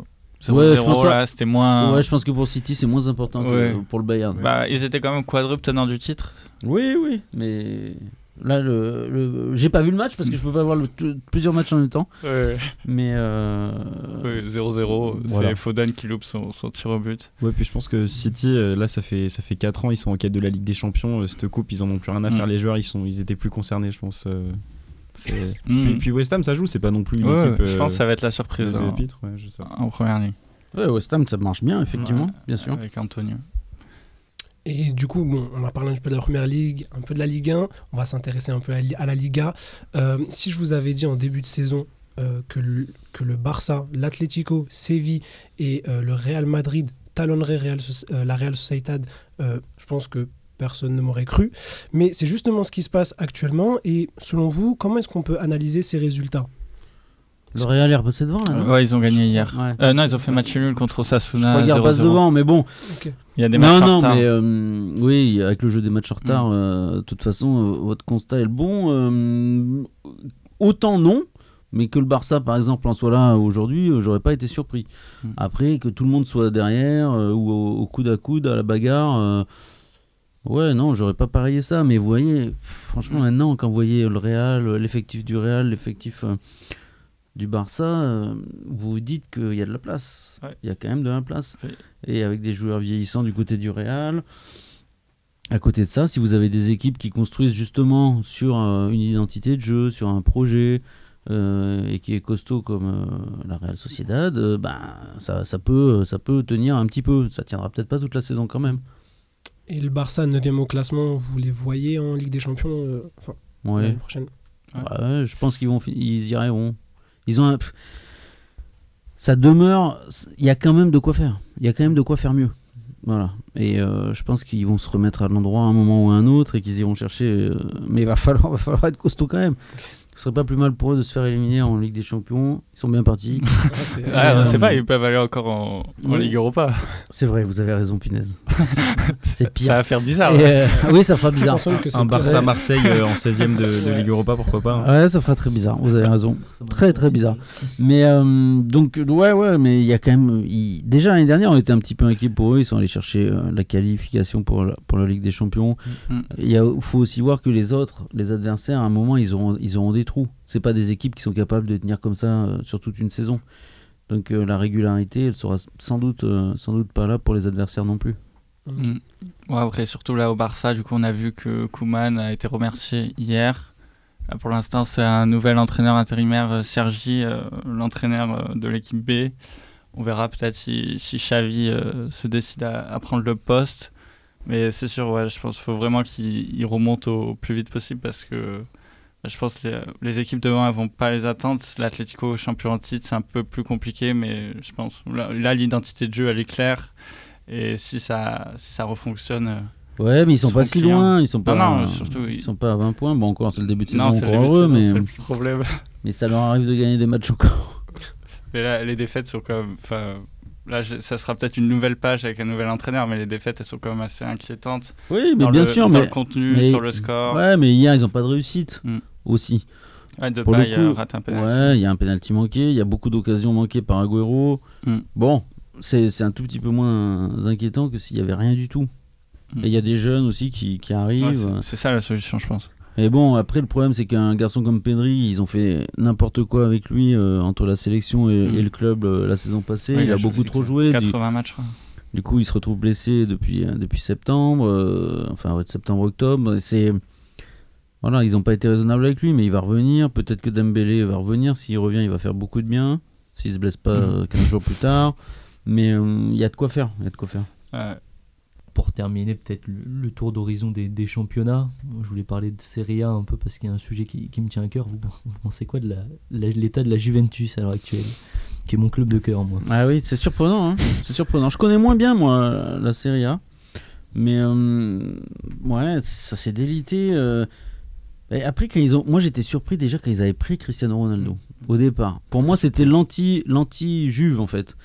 0-0 Ouais, je pense là, c'était moins. Ouais, je pense que pour City, c'est moins important que pour le Bayern. Bah, ils étaient quand même quadruple tenant du titre. Oui, oui, mais là, le, le- j'ai pas vu le match parce que je peux pas voir le- t- plusieurs matchs en même temps. Ouais. Mais euh, 0-0, Voilà. c'est Foden qui loupe son, son tir au but. Ouais, puis je pense que City, euh, là, ça fait, ça fait 4 ans, ils sont en quête de la Ligue des Champions. euh, cette coupe, ils en ont plus rien à Mm. faire. Les joueurs, ils, sont, ils étaient plus concernés, je pense. euh, c'est... Mm. Puis, puis West Ham, ça joue, c'est pas non plus une Ouais, équipe. je euh, pense que ça va être la surprise hein, pitre, ouais, je sais pas. en première ligne. ouais, West Ham, ça marche bien, effectivement, Ouais, bien sûr. Avec Antonio. Et du coup, bon, on a parlé un peu de la première ligue, un peu de la Ligue 1. On va s'intéresser un peu à, la- Liga. Euh, si je vous avais dit en début de saison euh, que, le, que le Barça, l'Atlético, Séville et euh, le Real Madrid talonneraient Real euh, la Real Sociedad, euh, je pense que personne ne m'aurait cru. Mais c'est justement ce qui se passe actuellement. Et selon vous, comment est-ce qu'on peut analyser ces résultats? Le Real est repassé devant, là, non? Ouais, ils ont gagné hier. Ouais. Euh, non, ils ont fait match nul contre Je Osasuna. crois repasse 0-0. devant, mais bon. Il y a des non, matchs en non, retard. mais euh, oui, avec le jeu des matchs en retard, Mm. euh, de toute façon, euh, votre constat est le bon. Autant non, mais que le Barça, par exemple, en soit là aujourd'hui, j'aurais pas été surpris. Mm. Après, que tout le monde soit derrière, ou au, au coude à coude, à la bagarre. Ouais, non, j'aurais pas parié ça, mais vous voyez, franchement, Mm. maintenant, quand vous voyez le Real, l'effectif du Real, l'effectif du Barça, euh, vous vous dites qu'il y a de la place. Ouais. Il y a quand même de la place. Et avec des joueurs vieillissants du côté du Real. À côté de ça, si vous avez des équipes qui construisent justement sur euh, une identité de jeu, sur un projet, euh, et qui est costaud comme euh, la Real Sociedad, euh, ben, ça, ça, peut, ça peut tenir un petit peu. Ça tiendra peut-être pas toute la saison quand même. Et le Barça, 9e au classement, vous les voyez en Ligue des Champions euh, enfin, Ouais. l'année prochaine? Ouais. Ouais, je pense qu'ils vont, ils y arriveront. Ils ont, ça demeure. Il y a quand même de quoi faire. Il y a quand même de quoi faire mieux. Voilà. Et euh, je pense qu'ils vont se remettre à l'endroit à un moment ou à un autre et qu'ils iront chercher. euh, mais il va falloir, va falloir être costaud quand même. Ce serait pas plus mal pour eux de se faire éliminer en Ligue des Champions. Ils sont bien partis. Ah, on sait pas, ils peuvent aller encore en, en oui. Ligue Europa. C'est vrai, vous avez raison, punaise. C'est pire. Ça va faire bizarre. Euh, oui, ça fera bizarre. Un. Barça-Marseille euh, en 16ème de. Ligue Europa, pourquoi pas hein. Ouais, ça fera très bizarre. Vous avez raison. Très, très bizarre. Mais euh, donc ouais ouais mais il y a quand même déjà l'année dernière on était un petit peu inquiet pour eux ils sont allés chercher euh, la qualification pour la, pour la Ligue des Champions Mm. il y a- faut aussi voir que les autres les adversaires à un moment ils auront ils auront des trous c'est pas des équipes qui sont capables de tenir comme ça euh, sur toute une saison donc euh, la régularité elle sera sans doute euh, sans doute pas là pour les adversaires non plus Mm. Ouais, après, surtout là au Barça, du coup, on a vu que Kuman a été remercié hier. Là, pour l'instant, c'est un nouvel entraîneur intérimaire, euh, Sergi, euh, l'entraîneur euh, de l'équipe B. On verra peut-être si, si Xavi euh, se décide à, à prendre le poste. Mais c'est sûr, ouais, je pense qu'il faut vraiment qu'il il remonte au plus vite possible parce que je pense que les, les équipes devant elles vont pas les attendre. L'Atlético champion en titre, c'est un peu plus compliqué, mais je pense là, là, l'identité de jeu, elle est claire. Et si ça, si ça refonctionne. euh, ouais mais ils sont Ils pas si clients. loin ils sont pas non, euh, surtout, ils sont pas à 20 points bon encore c'est le début de saison non, c'est heureux mais c'est le problème. mais ça leur arrive de gagner des matchs encore Mais là, les défaites sont quand même. Enfin, là, ça sera peut-être une nouvelle page avec un nouvel entraîneur, mais les défaites, elles sont quand même assez inquiétantes. oui mais Dans bien le- sûr dans mais le contenu, mais- sur le score. Ouais, mais hier, ils n'ont pas de réussite Mm. Aussi. Ouais, de Pour le Paille euh, coup, rate un penalty. Ouais, il y a un penalty manqué, il y a beaucoup d'occasions manquées par Agüero. Mm. Bon, c'est un tout petit peu moins inquiétant que s'il y avait rien du tout. Mm. Et il y a des jeunes aussi qui, qui arrivent. c'est- c'est ça la solution, je pense. Et bon, après, le problème, c'est qu'un garçon comme Pedri, ils ont fait n'importe quoi avec lui euh, entre la sélection et, Mm. et le club euh, la saison passée. Ouais, il, a beaucoup trop joué. Du, 80 matchs, je crois. du coup, il se retrouve blessé depuis, euh, depuis septembre, euh, enfin, septembre-octobre. C'est. Voilà, ils n'ont pas été raisonnables avec lui, mais il va revenir. Peut-être que Dembélé va revenir. S'il revient, il va faire beaucoup de bien. S'il se blesse pas Mm. euh, 15 jours plus tard. Mais euh, il y a de quoi faire. Il y a de quoi faire. Ouais. Pour terminer, peut-être le, le tour d'horizon des, des championnats. Je voulais parler de Serie A un peu parce qu'il y a un sujet qui, qui me tient à cœur. Vous, vous pensez quoi de l'état de la Juventus à l'heure actuelle Qui est mon club de cœur, moi? Ah oui, c'est surprenant. hein. C'est surprenant. Je connais moins bien, moi, la Serie A. Mais euh, ouais, ça s'est délité. euh. Et après, quand ils ont, moi j'étais surpris déjà quand ils avaient pris Cristiano Ronaldo au départ. Pour moi, c'était l'anti, l'anti Juve en fait.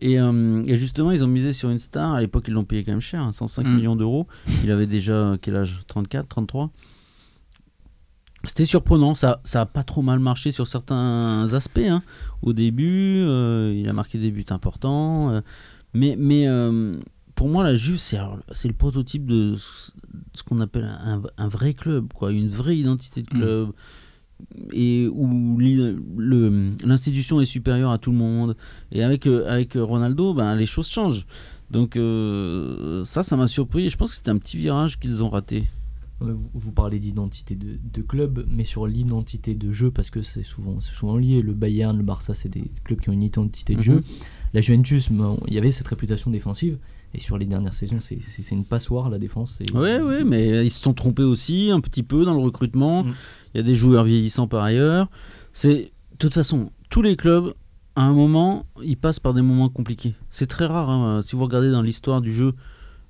Et, euh, et justement, ils ont misé sur une star. À l'époque, ils l'ont payé quand même cher, hein, 105 Mm. millions d'euros. Il avait déjà quel âge? 34, 33 c'était surprenant. Ça, ça a pas trop mal marché sur certains aspects. hein. Au début, euh, il a marqué des buts importants. euh, mais mais euh, pour moi, la Juve, c'est le prototype de ce qu'on appelle un, un vrai club, quoi, une vraie identité de Mm. club. Et où le- l'institution est supérieure à tout le monde. Et avec, euh, avec Ronaldo, ben, les choses changent. Donc euh, ça, ça m'a surpris. Et je pense que c'était un petit virage qu'ils ont raté. Vous, vous parlez d'identité de, de club, mais sur l'identité de jeu, parce que c'est souvent, c'est souvent lié. Le Bayern, le Barça, c'est des clubs qui ont une identité de Mhm. jeu. La Juventus, ben, il y avait cette réputation défensive. Et sur les dernières saisons, c'est- une passoire, la défense. Oui, oui, mais ils se sont trompés aussi un petit peu dans le recrutement. Mm. Il y a des joueurs vieillissants par ailleurs. C'est de toute façon tous les clubs. À un moment, ils passent par des moments compliqués. C'est très rare. hein, Si vous regardez dans l'histoire du jeu,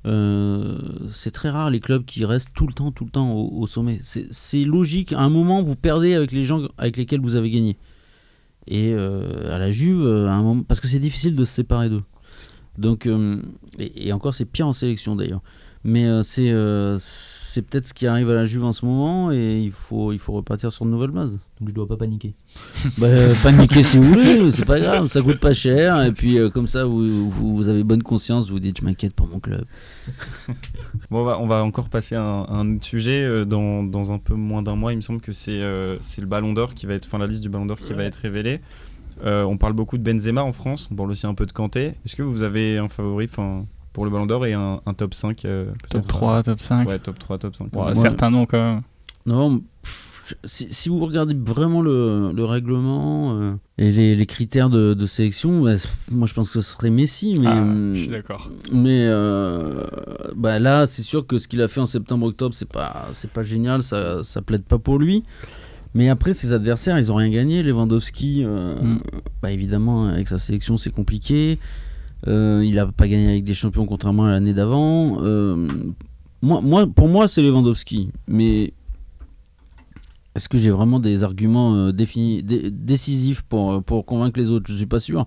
euh, c'est très rare les clubs qui restent tout le temps, tout le temps au, au sommet. C'est logique. À un moment, vous perdez avec les gens avec lesquels vous avez gagné. Et euh, à la Juve, euh, à un moment, parce que c'est difficile de se séparer d'eux. Donc, euh, et, et encore, c'est pire en sélection d'ailleurs. Mais euh, c'est euh, c'est peut-être ce qui arrive à la Juve en ce moment et il faut, il faut repartir sur de nouvelles bases. Donc je dois pas paniquer. Bah, euh, paniquer si vous voulez, c'est pas grave, ça coûte pas cher. Et puis euh, comme ça, vous, vous, vous avez bonne conscience, vous dites je m'inquiète pour mon club. Bon, on va, on va encore passer à un, à un autre sujet. Dans, dans un peu moins d'un mois, il me semble que c'est euh, c'est le Ballon d'Or qui va être, enfin la liste du Ballon d'Or qui va être révélée. Euh, on parle beaucoup de Benzema en France, on parle aussi un peu de Kanté. Est-ce que vous avez un favori enfin, pour le Ballon d'Or et un, un top 5 euh, Top peut-être 3, top 5. Ouais, top 3, top 5. Bon, Ouais. Certains noms quand même. Non, pff, si, si vous regardez vraiment le, le règlement euh, et les, les critères de, de sélection, bah, moi je pense que ce serait Messi. Mais, Ah, je suis d'accord. Mais euh, bah là, c'est sûr que ce qu'il a fait en septembre-octobre, c'est pas, c'est pas génial, ça, ça plaide pas pour lui. Mais après, ses adversaires, ils ont rien gagné. Lewandowski, euh, Mm. bah évidemment, avec sa sélection, c'est compliqué. Euh, il a pas gagné avec des champions, contrairement à l'année d'avant. Euh, moi, moi, pour moi, c'est Lewandowski. Mais est-ce que j'ai vraiment des arguments euh, définis, dé- décisifs pour, pour convaincre les autres? Je suis pas sûr.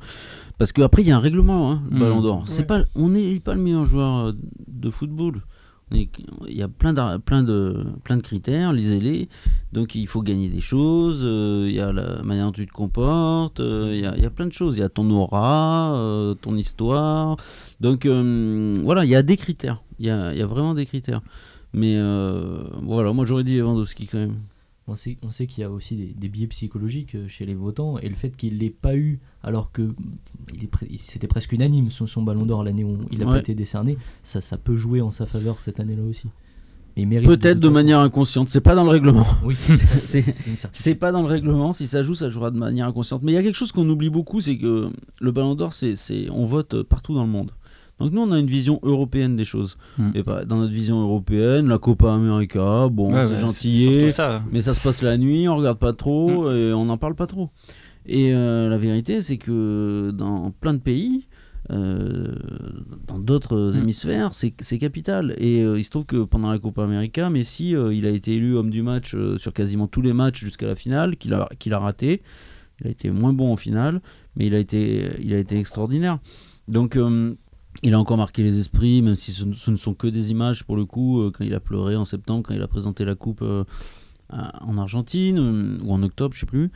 Parce qu'après, il y a un règlement, hein, le Mm. Ballon d'Or. C'est Ouais. pas, on n'est pas le meilleur joueur de football. Il y a plein, d'ar- plein, de, plein de critères, lisez-les. Donc il faut gagner des choses, euh, il y a la manière dont tu te comportes, euh, il y, a, il y a plein de choses. Il y a ton aura, euh, ton histoire. Donc voilà, il y a des critères. Il y a, il y a vraiment des critères. Mais voilà, moi j'aurais dit Lewandowski quand même. On sait, on sait qu'il y a aussi des, des biais psychologiques euh, chez les votants et le fait qu'il l'ait pas eu alors que c'était presque unanime son, son ballon d'or l'année où il n'a pas été décerné, ça, ça peut jouer en sa faveur cette année-là aussi. Peut-être de manière inconsciente, c'est pas dans le règlement. Oui, C'est- pas dans le règlement. Si ça joue, ça jouera de manière inconsciente. Mais il y a quelque chose qu'on oublie beaucoup, c'est que le Ballon d'Or, c'est- on vote partout dans le monde. Donc nous, on a une vision européenne des choses. Mm. Et bah, dans notre vision européenne, la Copa América, bon, Ouais, c'est ouais, gentil, mais ça se passe la nuit, on regarde pas trop et on n'en parle pas trop. Et euh, la vérité, c'est que dans plein de pays, euh, dans d'autres Mm. hémisphères, c'est capital. Et euh, il se trouve que pendant la Copa América, Messi, il a été élu homme du match sur quasiment tous les matchs jusqu'à la finale, qu'il a, qu'il a raté. Il a été moins bon en finale, mais il a été, il a été extraordinaire. Donc, il a encore marqué les esprits, même si ce, ne- ne sont que des images pour le coup, euh, quand il a pleuré en septembre, quand il a présenté la coupe euh, en Argentine, euh, ou en octobre, je sais plus,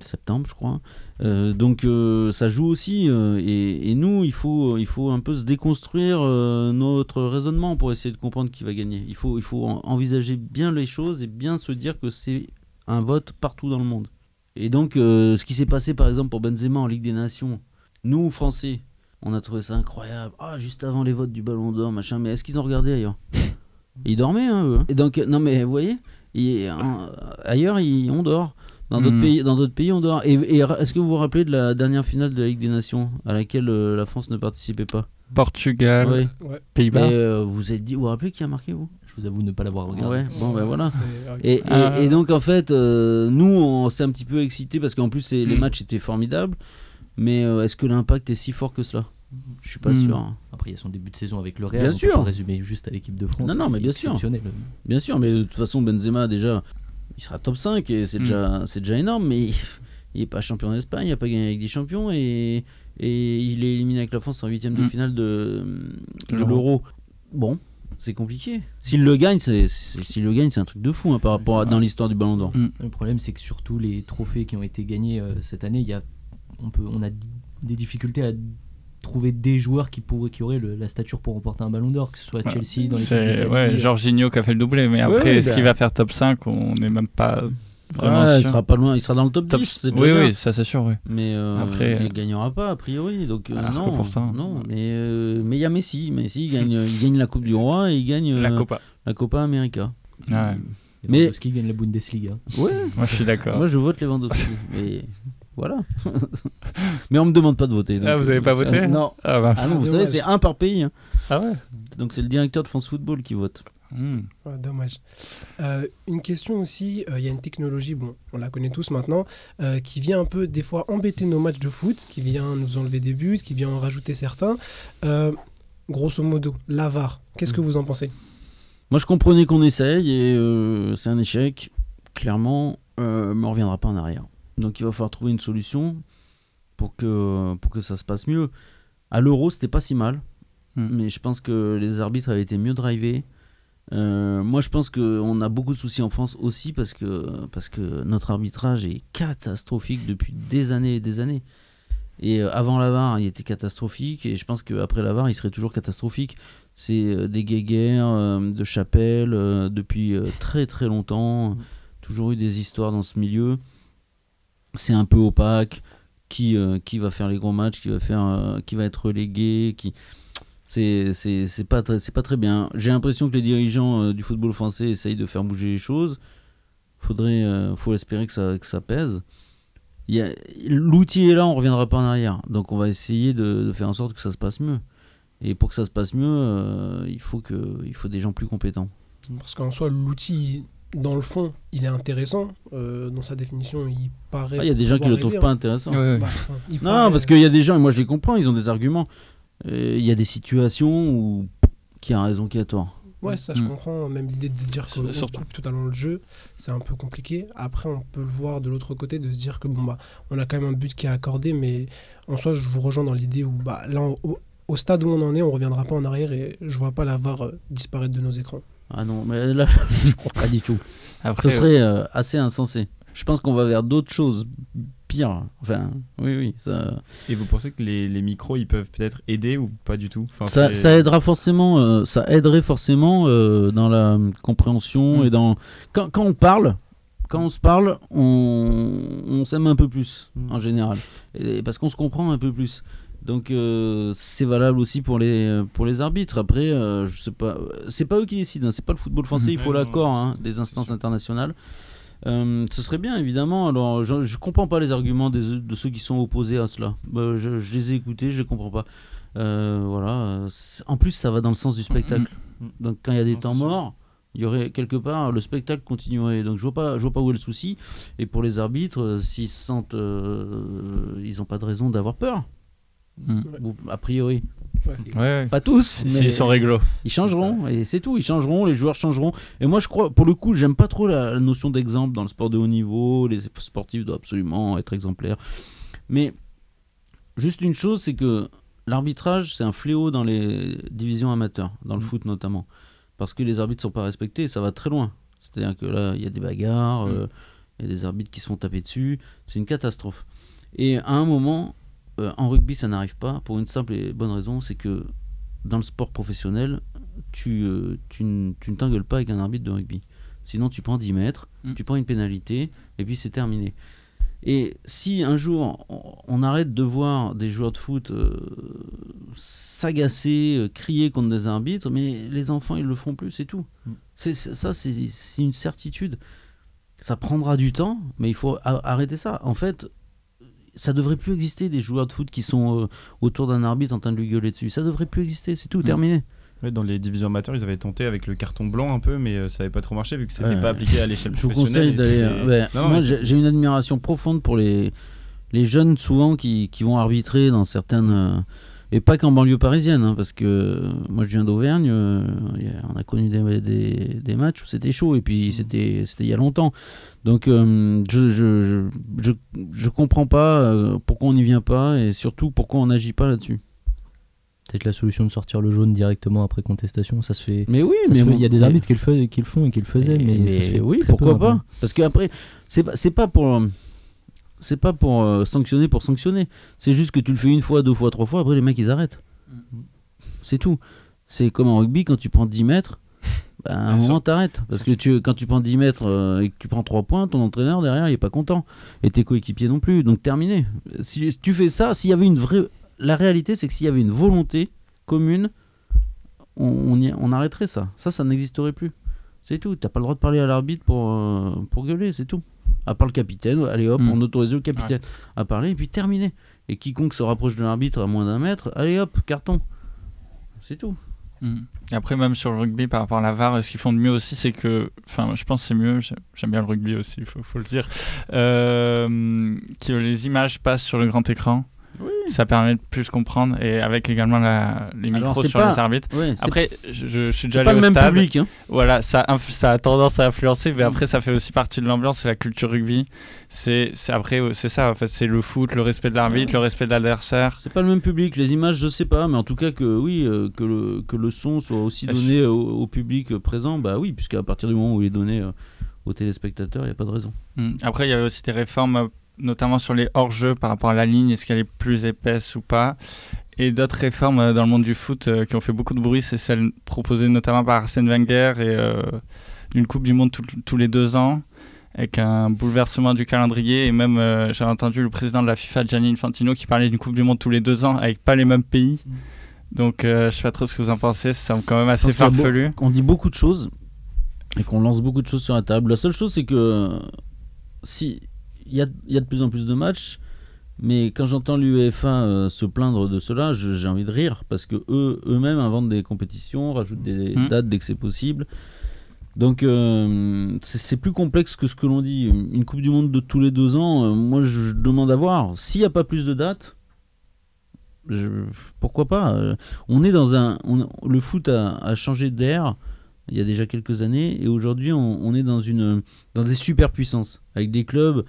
septembre, je crois. Donc, ça joue aussi, et, nous, il faut, il faut un peu se déconstruire notre raisonnement pour essayer de comprendre qui va gagner. Il faut, il faut en- envisager bien les choses et bien se dire que c'est un vote partout dans le monde. Et donc, ce qui s'est passé par exemple pour Benzema en Ligue des Nations, nous, Français, on a trouvé ça incroyable. Ah, juste avant les votes du Ballon d'Or, machin. Mais est-ce qu'ils ont regardé ailleurs Ils dormaient, hein, eux. Et donc, euh, non, mais vous voyez, ils- en- ailleurs, ils, on dort. Dans d'autres pays, dans d'autres pays, on dort. Et, et est-ce que vous vous rappelez de la dernière finale de la Ligue des Nations à laquelle euh, la France ne participait pas? Portugal, Ouais. Ouais. Pays-Bas. Et euh, vous êtes dit, vous vous rappelez qui a marqué vous? Je vous avoue ne pas l'avoir regardé. Ouais. Bon, ben voilà. C'est- Et, et- Ah. et donc en fait, euh, nous on s'est un petit peu excité parce qu'en plus les Mm. matchs étaient formidables. Mais euh, est-ce que l'impact est si fort que cela? Je suis pas Mm. sûr. hein. Après, il y a son début de saison avec le Real. Bien on peut sûr. pas résumer juste à l'équipe de France. Non, non, mais bien sûr. Bien sûr, mais de toute façon Benzema déjà, il sera top 5 et c'est Mm. déjà, c'est déjà énorme. Mais il n'est pas champion d'Espagne, il n'a pas gagné avec des champions et, et il est éliminé avec la France en huitième de Mm. finale de, de L'Euro. Bon, c'est compliqué. S'il le gagne, c'est s'il le gagne, c'est un truc de fou hein, par rapport à dans l'histoire du Ballon d'Or. Le problème, c'est que surtout les trophées qui ont été gagnés euh, cette année, il y a, on, peut, on a des difficultés à trouver des joueurs qui, pourraient, qui auraient le- la stature pour remporter un ballon d'or, que ce soit Ouais. Chelsea dans les C'est ouais, Jorginho qui a fait le doublé, mais Ouais, après, ouais, est-ce bah. qu'il va faire top 5 On n'est même pas vraiment Ouais, il sûr. sera pas loin, il sera dans le top, Top- 10, c'est Oui, oui, ça c'est sûr, oui. Mais euh, Après, il euh, gagnera pas a priori. Donc euh, que non, pour ça. non. Mais euh, mais il y a Messi. Messi il gagne, il gagne la Coupe du Roi et il gagne La euh, Copa. la Copa América. Ouais. Mais- qui gagne la Bundesliga. Ouais. Moi, je suis d'accord. Moi je vote Lewandowski. mais voilà. mais on me demande pas de voter. Ah, donc, vous avez euh, pas voté Non. Ah, mince. Ah non, vous Dommage. savez, c'est un par pays. hein. Ah ouais Donc c'est le directeur de France Football qui vote. Hmm. Ouais, dommage. Euh, une question aussi, euh, il y a une technologie, bon, on la connaît tous maintenant, euh, qui vient un peu des fois embêter nos matchs de foot, qui vient nous enlever des buts, qui vient en rajouter certains. Euh, grosso modo, l'avare, qu'est-ce que vous en pensez? Moi je comprenais qu'on essaye et euh, c'est un échec. Clairement, euh, mais on reviendra pas en arrière. Donc il va falloir trouver une solution pour que, pour que ça se passe mieux. À l'euro, c'était pas si mal. Hmm. Mais je pense que les arbitres avaient été mieux drivés. Euh, moi, je pense qu'on a beaucoup de soucis en France aussi parce que, parce que notre arbitrage est catastrophique depuis des années et des années. Et euh, avant la VAR, il était catastrophique. Et je pense qu'après la VAR, il serait toujours catastrophique. C'est euh, des guéguerres euh, de chapelle euh, depuis très très longtemps. Mm. Toujours eu des histoires dans ce milieu. C'est un peu opaque. Qui, euh, qui va faire les gros matchs, qui va, faire, euh, qui va être relégué, qui, c'est pas pas très bien. J'ai l'impression que les dirigeants euh, du football français essayent de faire bouger les choses. Faudrait faut espérer que ça que ça pèse. L'outil est là on reviendra pas en arrière. Donc on va essayer de, faire en sorte que ça se passe mieux. Et pour que ça se passe mieux il faut que il faut des gens plus compétents. Parce qu'en soi, l'outil, dans le fond, il est intéressant. euh, dans sa définition, il paraît. Ah, il y a des gens qui pouvoir le trouvent pas hein. intéressant Ouais, Bah, enfin, non paraît- parce qu'il y a des gens et moi je les comprends ils ont des arguments Euh, il y a des situations où qui a raison qui a tort Ouais, ça je Mm. comprends. Même l'idée de dire qu'on surtout- coupe totalement le jeu, c'est un peu compliqué. Après, on peut le voir de l'autre côté, de se dire que bon bah, on a quand même un but qui est accordé, mais en soi, je vous rejoins dans l'idée où bah là, on- au, au stade où on en est, on reviendra pas en arrière et je vois pas la VAR euh, disparaître de nos écrans. Ah non mais là je crois pas du tout Après, Ce serait euh, assez insensé. Je pense qu'on va vers d'autres choses pires. Enfin, oui, oui. Ça, Et vous pensez que les, les micros, ils peuvent peut-être aider ou pas du tout? Enfin, ça, aidera forcément. euh, ça aiderait forcément euh, dans la compréhension Mm. et dans quand, quand on parle. Quand on se parle, on, on s'aime un peu plus Mm. en général, Et parce qu'on se comprend un peu plus. Donc euh, c'est valable aussi pour les pour les arbitres. Après, euh, je sais pas, c'est pas eux qui décident. hein, c'est pas le football français. Il faut Ouais, non, l'accord hein, des instances internationales. Euh, ce serait bien, évidemment. Alors, je, je comprends pas les arguments des- de ceux qui sont opposés à cela. Bah, je, je les ai écoutés, je les comprends pas. Euh, voilà. En plus, ça va dans le sens du spectacle. Mhm. Donc, quand il y a des Non, temps morts, il y aurait quelque part le spectacle continuerait. Donc, je vois pas, je vois pas où est le souci. Et pour les arbitres, s'ils se sentent, euh, ils ont pas de raison d'avoir peur. Mm. A priori, Ouais, ouais. pas tous. mais- S'ils sont réglo. ils changeront et c'est tout, ils changeront, les joueurs changeront. Et moi je crois, pour le coup, j'aime pas trop la, la notion d'exemple dans le sport de haut niveau. Les sportifs doivent absolument être exemplaires. Mais juste une chose, c'est que l'arbitrage, c'est un fléau dans les divisions amateurs, dans le Mm. foot notamment. Parce que les arbitres sont pas respectés et ça va très loin. C'est-à-dire que là, il y a des bagarres, Mm. euh, il y a des arbitres qui se font taper dessus. C'est une catastrophe. Et à un moment, euh, en rugby, ça n'arrive pas pour une simple et bonne raison, c'est que dans le sport professionnel, tu, euh, tu, ne- tu ne t'engueules pas avec un arbitre de rugby. Sinon, tu prends 10 mètres, Mm. tu prends une pénalité, et puis c'est terminé. Et si un jour on, arrête de voir des joueurs de foot euh, s'agacer, euh, crier contre des arbitres, mais les enfants ils le font plus, c'est tout. Mm. C'est, c'est- ça, c'est, une certitude. Ça prendra du temps, mais il faut arrêter ça. En fait, ça devrait plus exister des joueurs de foot qui sont euh, autour d'un arbitre en train de lui gueuler dessus. Ça devrait plus exister, c'est tout, Mm. terminé. Ouais, dans les divisions amateurs, ils avaient tenté avec le carton blanc un peu, mais euh, ça n'avait pas trop marché vu que c'était Ouais. pas appliqué à l'échelle Je vous professionnelle. conseille d'aller. ouais. Non, Moi, j'ai une admiration profonde pour les, les jeunes, souvent, qui, qui vont arbitrer dans certaines. Et pas qu'en banlieue parisienne, hein, parce que euh, moi je viens d'Auvergne, euh, on a connu des, des, des matchs où c'était chaud, et puis c'était c'était il y a longtemps. Donc euh, je, je, je, je, comprends pas euh, pourquoi on n'y vient pas, et surtout pourquoi on n'agit pas là-dessus. peut-être la solution de sortir le jaune directement après contestation. Ça se fait. Mais oui, mais bon, il y a des arbitres qui le, fais- qui le font et qui le faisaient, mais, ça se fait oui, pourquoi pas Parce que après, c'est pas pour, c'est pas pour euh, sanctionner pour sanctionner. C'est juste que tu le fais une fois, deux fois, trois fois. Après, les mecs ils arrêtent. C'est tout. C'est comme en rugby quand tu prends 10 mètres. bah, à un moment, t'arrêtes. Parce que tu, quand tu prends 10 mètres euh, et que tu prends 3 points, ton entraîneur derrière, il est pas content. Et tes coéquipiers non plus. Donc, terminé. Si tu fais ça, s'il y avait une vraie. La réalité, c'est que s'il y avait une volonté commune, on, on, y- on arrêterait ça. Ça, ça n'existerait plus. C'est tout. T'as pas le droit de parler à l'arbitre pour, euh, pour gueuler, c'est tout. À part le capitaine, allez hop, Mm. on autorise le capitaine à parler et puis terminé. Et quiconque se rapproche de l'arbitre à moins d'un mètre, allez hop, carton. C'est tout. Mm. Et après, même sur le rugby, par rapport à la VAR, ce qu'ils font de mieux aussi, c'est que, enfin, je pense que c'est mieux, j'ai- j'aime bien le rugby aussi, il faut, faut le dire, euh, que les images passent sur le grand écran. Ça permet de plus comprendre, et avec également la- les Alors, micros sur pas- les arbitres. Ouais, Après, je, je suis déjà c'est pas allé le au même stade. public. Hein. Voilà, ça, a tendance à influencer, mais après, ça fait aussi partie de l'ambiance, c'est la culture rugby. C'est après, euh, c'est ça, en fait, c'est le foot, le respect de l'arbitre, le respect de l'adversaire. C'est pas le même public. Les images, je sais pas, mais en tout cas que oui, euh, que, le, que le son soit aussi donné au, au public présent, bah oui, puisqu'à partir du moment où il est donné euh, aux téléspectateurs, il n'y a pas de raison. Mm. Après, il y a aussi des réformes, notamment sur les hors-jeux par rapport à la ligne, est-ce qu'elle est plus épaisse ou pas. Et d'autres réformes euh, dans le monde du foot euh, qui ont fait beaucoup de bruit, c'est celle proposée notamment par Arsène Wenger et euh, d'une Coupe du Monde tout- tous les deux ans, avec un bouleversement du calendrier. Et même, euh, j'ai entendu le président de la FIFA, Gianni Infantino, qui parlait d'une Coupe du Monde tous les deux ans, avec pas les mêmes pays. Donc, euh, je sais pas trop ce que vous en pensez, ça semble quand même assez farfelu. On dit beaucoup de choses et qu'on lance beaucoup de choses sur la table. La seule chose, c'est que si y a, il y a de plus en plus de matchs, mais quand j'entends l'UEFA euh, se plaindre de cela, j'ai envie de rire parce que eux eux-mêmes inventent des compétitions, rajoutent des Mm. dates dès que c'est possible. Donc euh, c'est plus complexe que ce que l'on dit. Une Coupe du Monde de tous les deux ans, euh, moi je demande à voir. S'il n'y a pas plus de dates, je- pourquoi pas On est dans un, on- le foot a, a changé d'air il y a déjà quelques années et aujourd'hui on, on est dans une, dans des superpuissances avec des clubs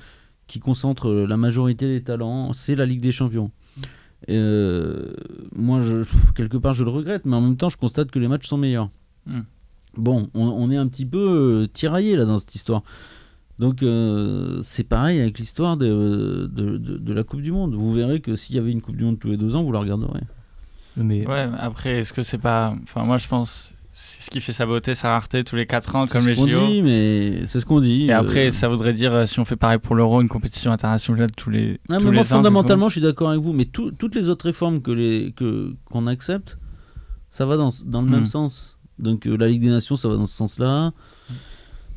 qui concentrent la majorité des talents. C'est la Ligue des Champions. Euh, moi, je, quelque part, je le regrette, mais en même temps, je constate que les matchs sont meilleurs. Mm. Bon, on, on est un petit peu euh, tiraillé là dans cette histoire. Donc euh, c'est pareil avec l'histoire de, de, de- de la Coupe du Monde. Vous verrez que s'il y avait une Coupe du Monde tous les deux ans, vous la regarderez. Mais Ouais, mais après, est-ce que c'est pas. Enfin, moi, je pense. C'est ce qui fait sa beauté, sa rareté tous les 4 ans, comme C'est les ce qu'on JO. dit, mais c'est ce qu'on dit. Et euh, après, ça voudrait dire, euh, si on fait pareil pour l'Euro, une compétition internationale tous les, Non, tous mais les moi, ans. fondamentalement, je suis d'accord avec vous, mais tout- toutes les autres réformes que les qu'on accepte, ça va dans, dans le même sens. Donc euh, la Ligue des Nations, ça va dans ce sens-là.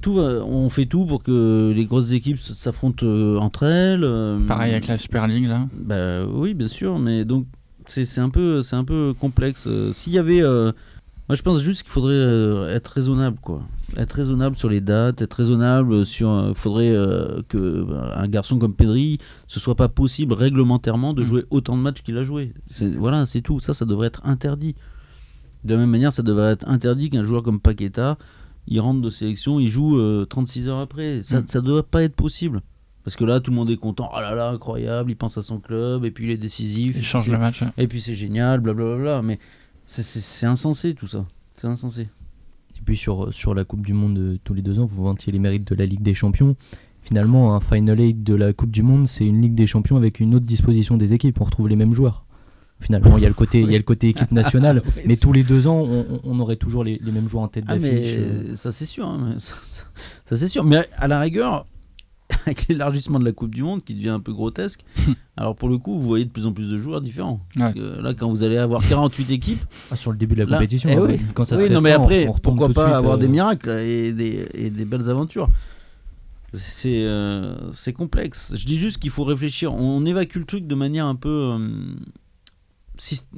Tout va- on fait tout pour que les grosses équipes s'affrontent euh, entre elles. Pareil avec la Super League, là. Bah oui, bien sûr, mais donc c'est c'est un peu c'est un peu complexe. S'il y avait, moi je pense juste qu'il faudrait euh, être raisonnable, quoi. Être raisonnable sur les dates, être raisonnable sur. Il faudrait euh, que bah, un garçon comme Pedri, ce soit pas possible réglementairement de Mm. jouer autant de matchs qu'il a joué. Voilà, c'est tout. Ça, ça devrait être interdit. De la même manière, ça devrait être interdit qu'un joueur comme Paqueta, il rentre de sélection, il joue euh, 36 heures après. Ça, Mm. ça devrait pas être possible. Parce que là, tout le monde est content. Oh là là, incroyable, il pense à son club, et puis il est décisif. Il change le match. ouais. Et puis c'est génial, blablabla. Mais c'est- insensé tout ça. C'est insensé. Et puis sur, sur la Coupe du Monde euh, tous les deux ans, vous vantiez les mérites de la Ligue des Champions. Finalement, un Final Eight de la Coupe du Monde, c'est une Ligue des Champions avec une autre disposition des équipes. On retrouve les mêmes joueurs. Finalement, il y a le côté, il y a le côté équipe nationale, mais tous les deux ans, on, aurait toujours les, les mêmes joueurs en tête Ah, d'affiche. euh. ça c'est sûr. hein, mais ça, ça- ça, c'est sûr. Mais à la rigueur, avec l'élargissement de la Coupe du Monde qui devient un peu grotesque, alors pour le coup, vous voyez de plus en plus de joueurs différents. Parce Ouais. que là, quand vous allez avoir 48 équipes, Ah, sur le début de la Là, compétition, eh hein, oui. quand ça oui, se non, mais après, on pourquoi pas suite, avoir euh, des miracles et des, et des belles aventures C'est euh, c'est complexe. Je dis juste qu'il faut réfléchir. On évacue le truc de manière un peu. euh, syst-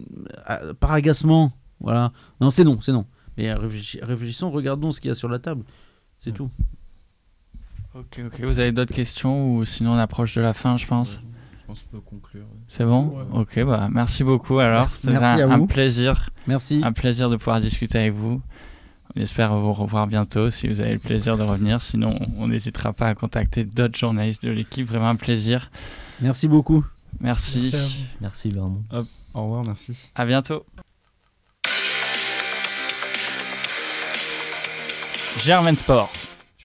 euh, par agacement. Voilà. Non, c'est non, c'est non. Mais réfléchi- réfléchissons, regardons ce qu'il y a sur la table. C'est Ouais. tout. Ok, ok. Vous avez d'autres questions ou sinon on approche de la fin, je pense? Je pense qu'on peut conclure. C'est bon? Ok, bah merci beaucoup alors. C'était un, un, plaisir. Merci. Un plaisir de pouvoir discuter avec vous. On espère vous revoir bientôt si vous avez le plaisir de revenir. Sinon, on n'hésitera pas à contacter d'autres journalistes de l'équipe. Vraiment un plaisir. Merci beaucoup. Merci. Merci, merci vraiment. Au revoir, merci. À bientôt. Germain Sport.